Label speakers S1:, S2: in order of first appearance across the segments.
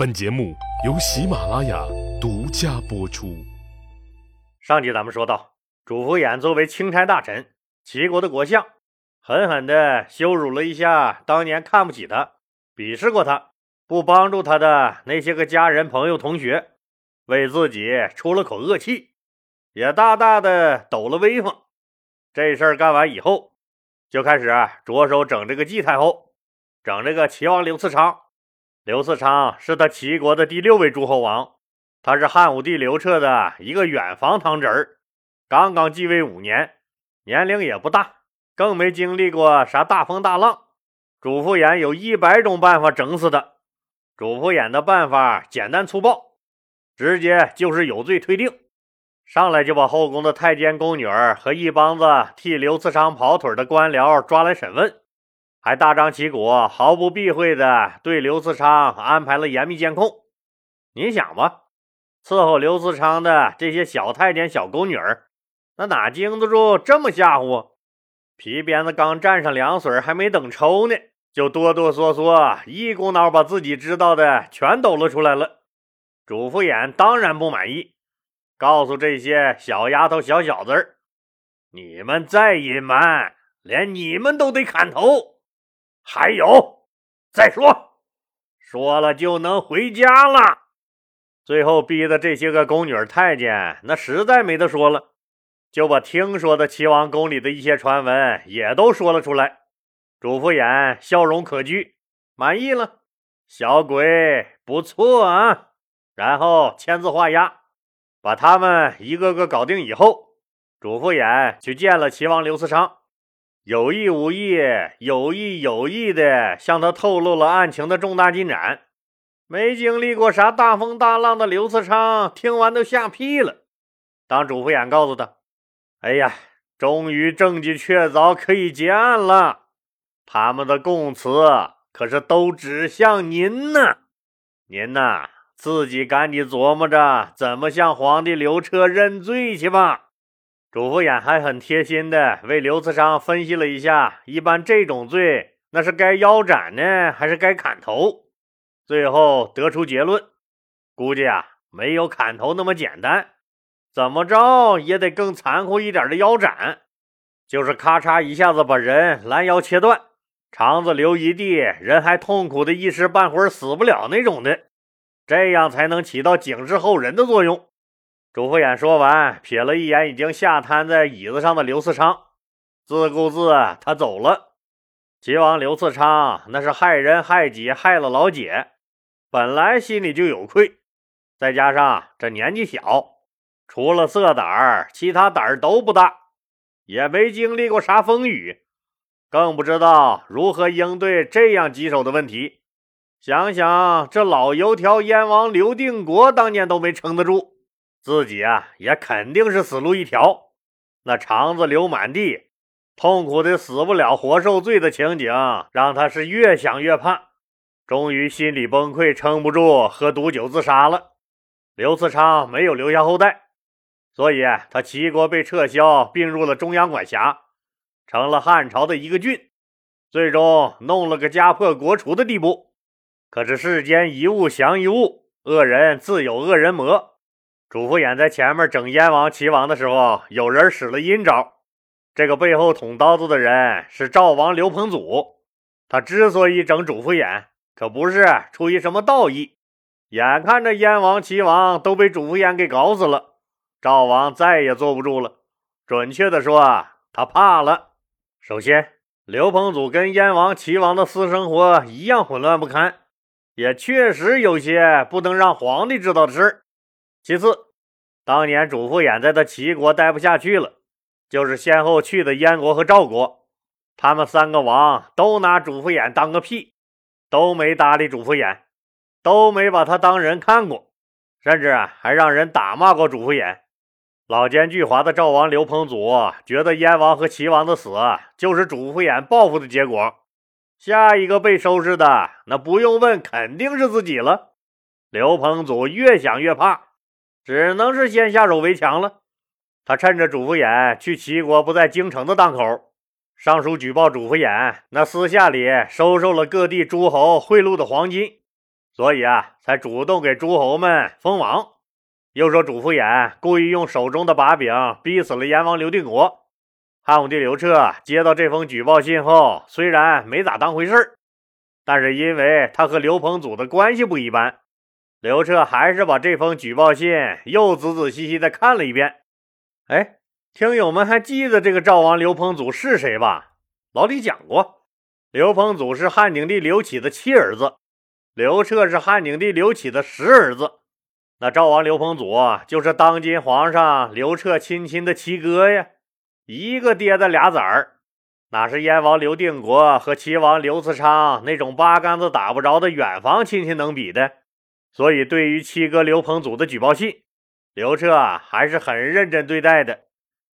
S1: 本节目由喜马拉雅独家播出。
S2: 上集咱们说到，主父偃作为钦差大臣，齐国的国相，狠狠地羞辱了一下当年看不起他、鄙视过他、不帮助他的那些个家人、朋友、同学，为自己出了口恶气，也大大的抖了威风。这事儿干完以后，就开始着手整这个季太后，整这个齐王刘次昌。刘嗣昌是他齐国的第六位诸侯王，他是汉武帝刘彻的一个远房堂侄儿，刚刚继位五年，年龄也不大，更没经历过啥大风大浪。主父偃有一百种办法整死他。主父偃的办法简单粗暴，直接就是有罪推定。上来就把后宫的太监、宫女儿和一帮子替刘次昌跑腿的官僚抓来审问，还大张旗鼓、毫不避讳的对刘自昌安排了严密监控。你想吧，伺候刘自昌的这些小太监、小宫女儿，那哪经得住这么吓唬？皮鞭子刚蘸上凉水，还没等抽呢，就哆哆嗦嗦，一股脑把自己知道的全抖了出来了。主父偃当然不满意。告诉这些小丫头、小小子儿，你们再隐瞒，连你们都得砍头。还有，再说，说了就能回家了。最后逼的这些个宫女太监，那实在没得说了，就把听说的齐王宫里的一些传闻也都说了出来。主父偃笑容可掬，满意了，小鬼不错啊。然后签字画押。把他们一个个搞定以后，主父偃去见了齐王刘思昌，有意无意、有意有意的向他透露了案情的重大进展。没经历过啥大风大浪的刘次昌听完都吓屁了。当主父偃告诉他：“哎呀，终于证据确凿，可以结案了。他们的供词可是都指向您呢，您呐。”自己赶紧琢磨着怎么向皇帝刘彻认罪去吧。主父偃还很贴心的为刘次昌分析了一下，一般这种罪那是该腰斩呢，还是该砍头？最后得出结论，估计啊没有砍头那么简单，怎么着也得更残酷一点的腰斩，就是咔嚓一下子把人拦腰切断，肠子流一地，人还痛苦的一时半会儿死不了那种的。这样才能起到警示后人的作用。主父偃说完，瞥了一眼已经吓瘫在椅子上的刘次昌，自顾自他走了。齐王刘次昌那是害人害己，害了老姐，本来心里就有愧，再加上这年纪小，除了色胆儿，其他胆儿都不大，也没经历过啥风雨，更不知道如何应对这样棘手的问题。想想这老油条燕王刘定国当年都没撑得住，自己啊也肯定是死路一条。那肠子流满地，痛苦的死不了活受罪的情景，让他是越想越怕。终于心理崩溃，撑不住喝毒酒自杀了。刘次昌没有留下后代，所以他齐国被撤销，并入了中央管辖，成了汉朝的一个郡，最终弄了个家破国除的地步。可是世间一物降一物，恶人自有恶人磨。主父偃在前面整燕王、齐王的时候，有人使了阴招。这个背后捅刀子的人是赵王刘彭祖。他之所以整主父偃，可不是出于什么道义。眼看着燕王、齐王都被主父偃给搞死了，赵王再也坐不住了。准确的说啊，他怕了。首先，刘彭祖跟燕王、齐王的私生活一样混乱不堪。也确实有些不能让皇帝知道的事儿。其次，当年主父偃在的齐国待不下去了，就是先后去的燕国和赵国，他们三个王都拿主父偃当个屁，都没搭理主父偃，都没把他当人看过，甚至还让人打骂过主父偃。老奸巨猾的赵王刘彭祖觉得燕王和齐王的死就是主父偃报复的结果。下一个被收拾的，那不用问，肯定是自己了。刘彭祖越想越怕，只能是先下手为强了。他趁着主父偃去齐国不在京城的档口，上书举报主父偃那私下里收受了各地诸侯贿赂的黄金，所以啊，才主动给诸侯们封王。又说主父偃故意用手中的把柄逼死了燕王刘定国。汉武帝刘彻接到这封举报信后，虽然没咋当回事儿，但是因为他和刘彭祖的关系不一般，刘彻还是把这封举报信又仔仔细细的看了一遍。哎，听友们还记得这个赵王刘彭祖是谁吧？老李讲过，刘彭祖是汉景帝刘启的七儿子，刘彻是汉景帝刘启的十儿子。那赵王刘彭祖就是当今皇上刘彻亲亲的七哥呀，一个爹的俩子儿，哪是燕王刘定国和齐王刘慈昌那种八竿子打不着的远房亲戚能比的？所以，对于七哥刘彭祖的举报信，刘彻还是很认真对待的。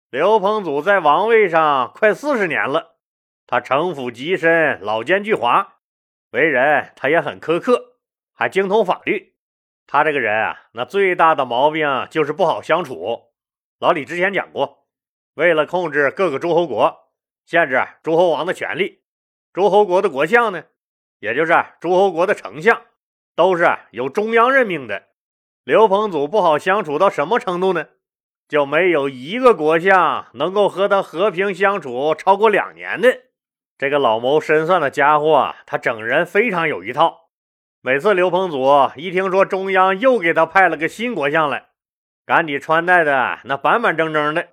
S2: 刘彭祖在王位上快四十年了，他城府极深，老奸巨猾，为人他也很苛刻，还精通法律。他这个人啊，那最大的毛病就是不好相处。老李之前讲过，为了控制各个诸侯国，限制诸侯王的权力，诸侯国的国相呢，也就是诸侯国的丞相，都是由中央任命的。刘彭祖不好相处到什么程度呢？就没有一个国相能够和他和平相处超过两年的。这个老谋深算的家伙啊，他整人非常有一套。每次刘彭祖一听说中央又给他派了个新国相来，赶紧穿戴的那板板正正的，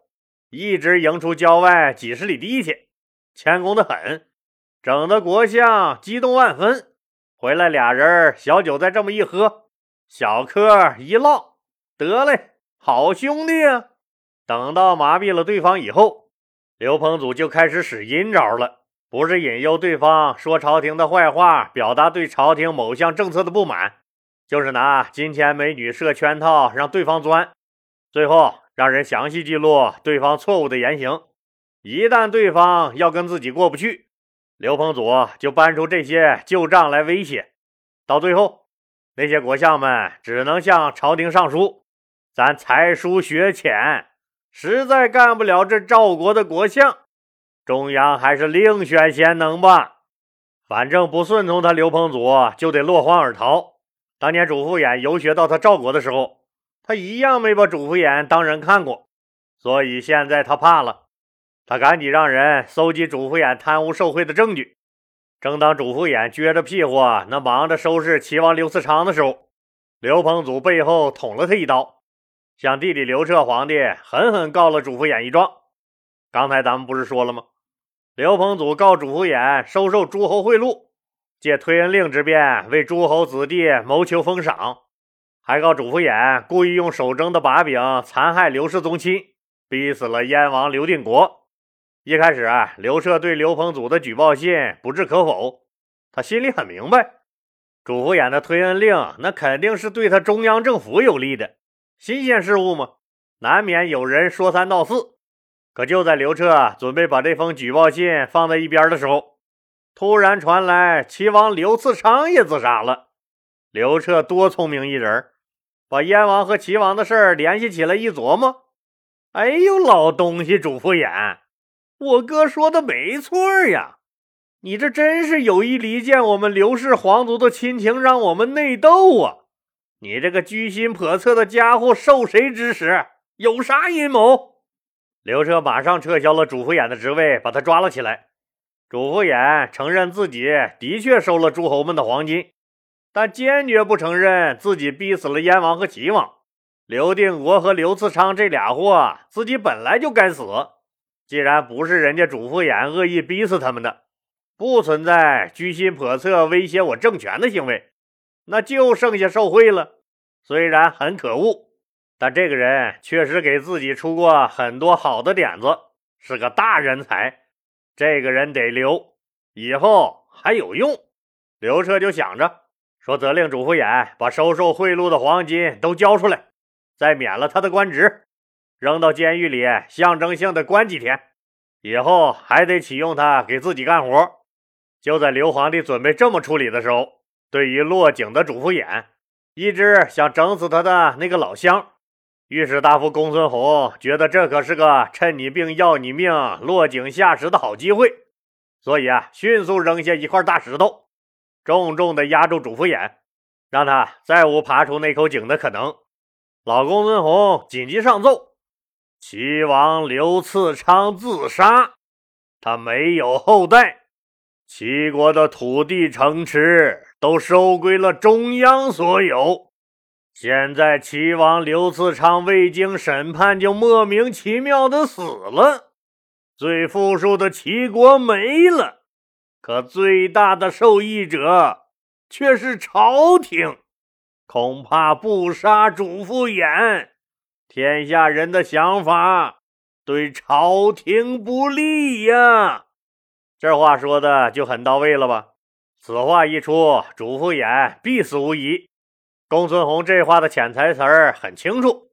S2: 一直迎出郊外几十里地去，谦恭的很，整的国相激动万分。回来俩人小酒再这么一喝，小嗑一唠，得嘞，好兄弟啊！等到麻痹了对方以后，刘彭祖就开始使阴招了。不是引诱对方说朝廷的坏话，表达对朝廷某项政策的不满，就是拿金钱美女设圈套让对方钻，最后让人详细记录对方错误的言行。一旦对方要跟自己过不去，刘彭祖就搬出这些旧账来威胁。到最后，那些国相们只能向朝廷上书：“咱才疏学浅，实在干不了这赵国的国相。”中央还是另选贤能吧，反正不顺从他刘彭祖就得落荒而逃。当年主父偃游学到他赵国的时候，他一样没把主父偃当人看过，所以现在他怕了，他赶紧让人搜集主父偃贪污受贿的证据。正当主父偃撅着屁股那忙着收拾齐王刘嗣昌的时候，刘彭祖背后捅了他一刀，向弟弟刘彻皇帝狠狠告了主父偃一状。刚才咱们不是说了吗？刘彭祖告主父偃收受诸侯贿赂，借推恩令之便为诸侯子弟谋求封赏，还告主父偃故意用手中的把柄残害刘氏宗亲，逼死了燕王刘定国。一开始啊，刘彻对刘彭祖的举报信不置可否，他心里很明白，主父偃的推恩令那肯定是对他中央政府有利的，新鲜事物嘛，难免有人说三道四。可就在刘彻准备把这封举报信放在一边的时候，突然传来齐王刘次昌也自杀了。刘彻多聪明一人，把燕王和齐王的事儿联系起来一琢磨，哎呦，老东西，主父偃，我哥说的没错呀，你这真是有意离间我们刘氏皇族的亲情，让我们内斗啊！你这个居心叵测的家伙，受谁指使？有啥阴谋？刘彻马上撤销了主父偃的职位，把他抓了起来。主父偃承认自己的确收了诸侯们的黄金，但坚决不承认自己逼死了燕王和齐王。刘定国和刘次昌这俩货，自己本来就该死。既然不是人家主父偃恶意逼死他们的，不存在居心叵测威胁我政权的行为，那就剩下受贿了。虽然很可恶。但这个人确实给自己出过很多好的点子，是个大人才。这个人得留，以后还有用。刘彻就想着说：“责令主父偃把收受贿赂的黄金都交出来，再免了他的官职，扔到监狱里，象征性的关几天。以后还得启用他给自己干活。”就在刘皇帝准备这么处理的时候，对于落井的主父偃，一直想整死他的那个老乡。御史大夫公孙弘觉得这可是个趁你病要你命、落井下石的好机会，所以啊，迅速扔下一块大石头，重重的压住主父偃。让他再无爬出那口井的可能。老公孙弘紧急上奏：齐王刘次昌自杀，他没有后代，齐国的土地城池都收归了中央所有。现在齐王刘次昌未经审判就莫名其妙的死了，最富庶的齐国没了，可最大的受益者却是朝廷。恐怕不杀主父偃，天下人的想法对朝廷不利呀。这话说的就很到位了吧？此话一出，主父偃必死无疑。公孙弘这话的潜台词儿很清楚：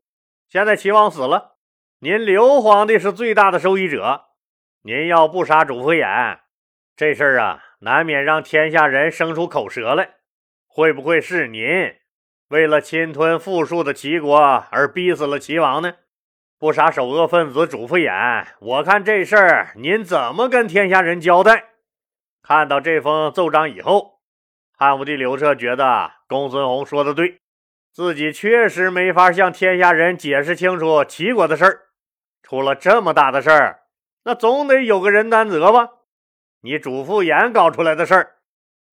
S2: 现在齐王死了，您刘皇帝是最大的受益者。您要不杀主父偃，这事儿啊，难免让天下人生出口舌来。会不会是您？为了侵吞富庶的齐国而逼死了齐王呢？不杀首恶分子主父偃，我看这事儿您怎么跟天下人交代？看到这封奏章以后，汉武帝刘彻觉得公孙弘说的对，自己确实没法向天下人解释清楚齐国的事儿。出了这么大的事儿，那总得有个人担责吧？你主父偃搞出来的事儿，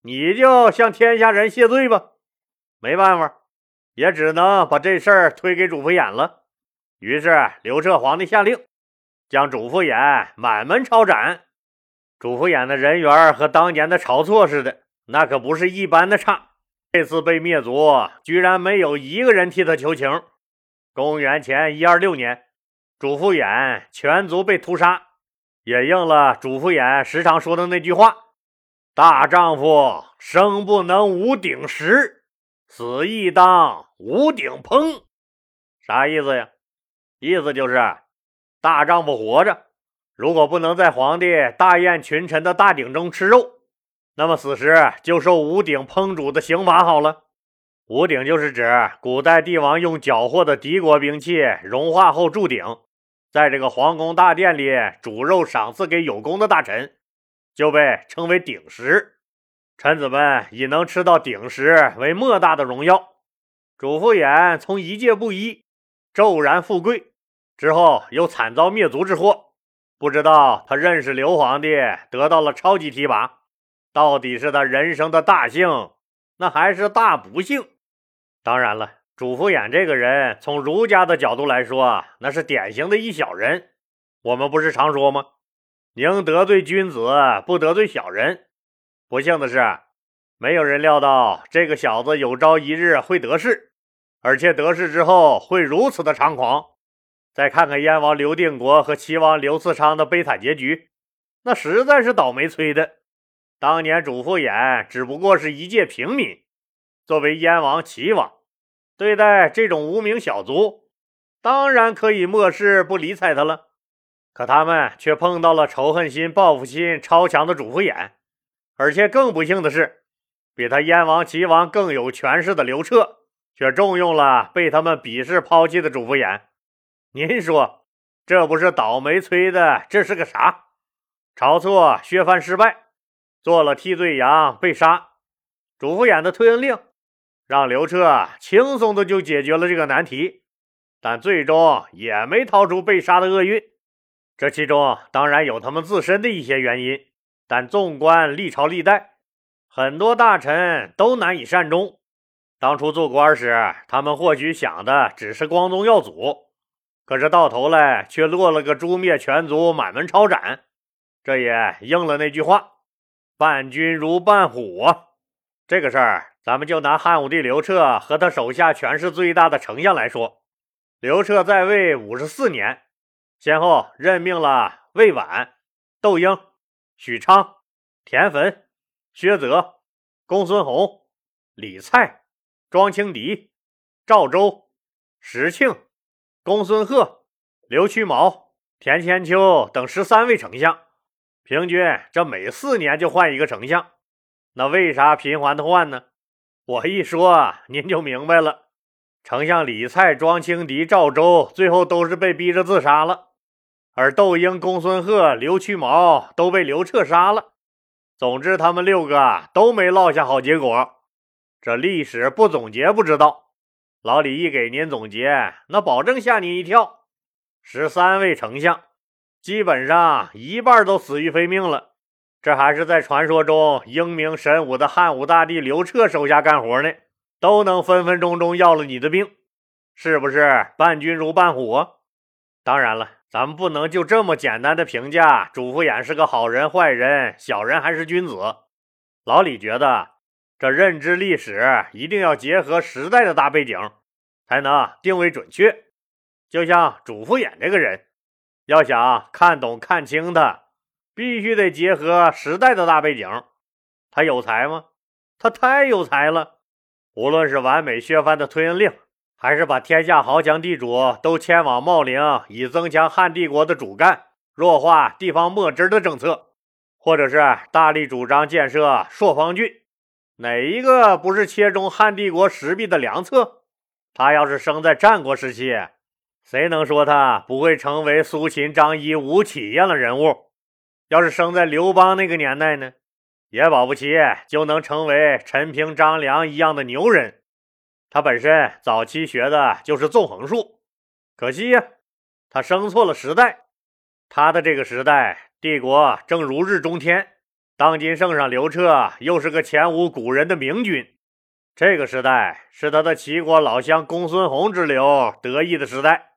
S2: 你就向天下人谢罪吧？没办法。也只能把这事儿推给主父偃了。于是刘彻皇帝下令，将主父偃满门抄斩。主父偃的人缘和当年的晁错似的，那可不是一般的差。这次被灭族，居然没有一个人替他求情。公元前一二六年，主父偃全族被屠杀，也应了主父偃时常说的那句话：“大丈夫生不能无鼎食。”死亦当无鼎烹，啥意思呀？意思就是大丈夫活着，如果不能在皇帝大宴群臣的大鼎中吃肉，那么死时就受无鼎烹煮的刑罚好了。无鼎就是指古代帝王用缴获的敌国兵器融化后铸鼎，在这个皇宫大殿里煮肉赏赐给有功的大臣，就被称为鼎食。臣子们以能吃到鼎食为莫大的荣耀。主父偃从一介布衣骤然富贵，之后又惨遭灭族之祸。不知道他认识刘皇帝，得到了超级提拔，到底是他人生的大幸，那还是大不幸？当然了，主父偃这个人，从儒家的角度来说，那是典型的一小人。我们不是常说吗？宁得罪君子，不得罪小人。不幸的是，没有人料到这个小子有朝一日会得势，而且得势之后会如此的猖狂。再看看燕王刘定国和齐王刘次昌的悲惨结局，那实在是倒霉催的。当年主父偃只不过是一介平民，作为燕王、齐王，对待这种无名小卒，当然可以漠视不理睬他了。可他们却碰到了仇恨心、报复心超强的主父偃。而且更不幸的是，比他燕王、齐王更有权势的刘彻，却重用了被他们鄙视、抛弃的主父偃。您说，这不是倒霉催的，这是个啥？晁错削藩失败，做了替罪羊，被杀。主父偃的退恩令，让刘彻轻松的就解决了这个难题，但最终也没逃出被杀的厄运。这其中当然有他们自身的一些原因。但纵观历朝历代，很多大臣都难以善终。当初做官时，他们或许想的只是光宗耀祖，可是到头来却落了个诛灭全族、满门抄斩。这也应了那句话：“伴君如伴虎。”啊。这个事儿，咱们就拿汉武帝刘彻和他手下权势最大的丞相来说。刘彻在位五十四年，先后任命了魏婉、窦婴。许昌、田汾、薛泽、公孙弘、李蔡、庄青敌、赵周、石庆、公孙贺、刘屈毛、田千秋等十三位丞相，平均这每四年就换一个丞相。那为啥频繁的换呢？我一说您就明白了。丞相李蔡、庄青敌、赵周最后都是被逼着自杀了。而窦婴、公孙贺、刘屈毛都被刘彻杀了。总之，他们六个都没落下好结果。这历史不总结不知道。老李一给您总结，那保证吓您一跳。十三位丞相，基本上一半都死于非命了。这还是在传说中英明神武的汉武大帝刘彻手下干活呢，都能分分钟钟要了你的命，是不是伴君如伴虎？当然了，咱们不能就这么简单的评价主父偃是个好人、坏人、小人还是君子。老李觉得。这认知历史一定要结合时代的大背景，才能定位准确。就像主父偃这个人，要想看懂看清他，必须得结合时代的大背景。他有才吗？他太有才了！无论是完美削藩的推恩令，还是把天下豪强地主都迁往茂陵，以增强汉帝国的主干，弱化地方墨汁的政策，或者是大力主张建设朔方郡。哪一个不是切中汉帝国实弊的良策？他要是生在战国时期，谁能说他不会成为苏秦、张仪、吴起一样的人物？要是生在刘邦那个年代呢，也保不齐就能成为陈平、张良一样的牛人。他本身早期学的就是纵横术，可惜呀，他生错了时代。他的这个时代，帝国正如日中天。当今圣上刘彻又是个前无古人的明君，这个时代是他的齐国老乡公孙弘之流得意的时代，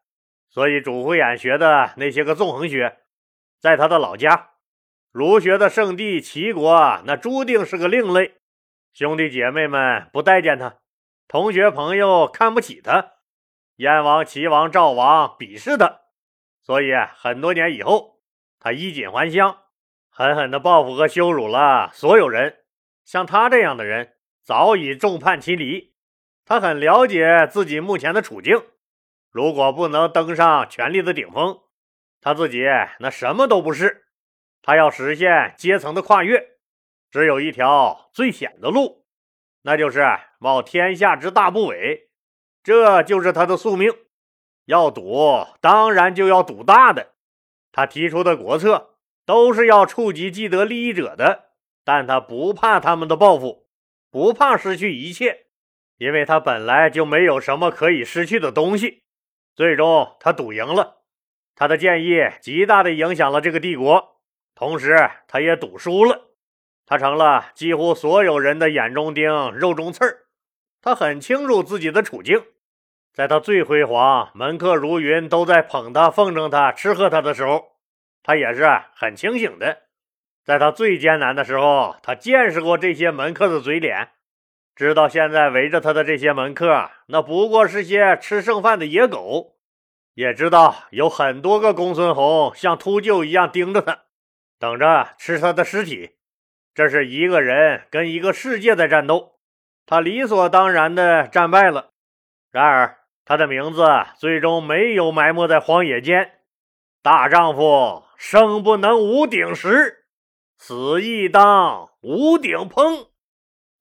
S2: 所以主父偃学的那些个纵横学，在他的老家儒学的圣地齐国，那注定是个另类。兄弟姐妹们不待见他，同学朋友看不起他，燕王、齐王、赵王鄙视他，所以很多年以后，他衣锦还乡。狠狠地报复和羞辱了所有人，像他这样的人早已众叛亲离。他很了解自己目前的处境，如果不能登上权力的顶峰，他自己那什么都不是。他要实现阶层的跨越，只有一条最险的路，那就是冒天下之大不韪。这就是他的宿命。要赌，当然就要赌大的。他提出的国策。都是要触及既得利益者的，但他不怕他们的报复，不怕失去一切，因为他本来就没有什么可以失去的东西。最终，他赌赢了，他的建议极大的影响了这个帝国，同时他也赌输了，他成了几乎所有人的眼中钉、肉中刺儿。他很清楚自己的处境，在他最辉煌、门客如云，都在捧他、奉承他、吃喝他的时候。他也是很清醒的，在他最艰难的时候，他见识过这些门客的嘴脸，知道现在围着他的这些门客，那不过是些吃剩饭的野狗，也知道有很多个公孙弘像秃鹫一样盯着他，等着吃他的尸体。这是一个人跟一个世界在战斗，他理所当然的战败了。然而，他的名字最终没有埋没在荒野间，大丈夫。生不能无鼎食，死亦当无鼎烹。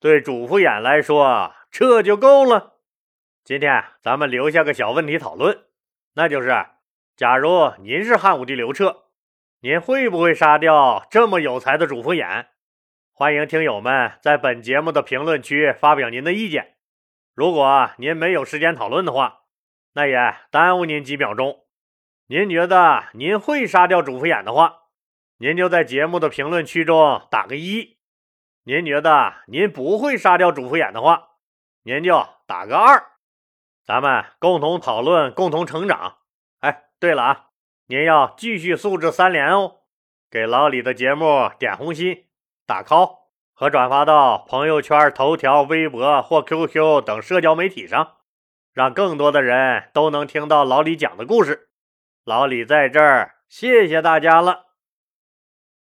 S2: 对主父偃来说，这就够了。今天咱们留下个小问题讨论，那就是：假如您是汉武帝刘彻，您会不会杀掉这么有才的主父偃？欢迎听友们在本节目的评论区发表您的意见。如果您没有时间讨论的话，那也耽误您几秒钟。您觉得您会杀掉主副眼的话，您就在节目的评论区中打个一；您觉得您不会杀掉主副眼的话，您就打个二。咱们共同讨论，共同成长。哎，对了啊，您要继续素质三连哦，给老李的节目点红心、打 call 和转发到朋友圈、头条、微博或 QQ 等社交媒体上，让更多的人都能听到老李讲的故事。老李在这儿，谢谢大家了。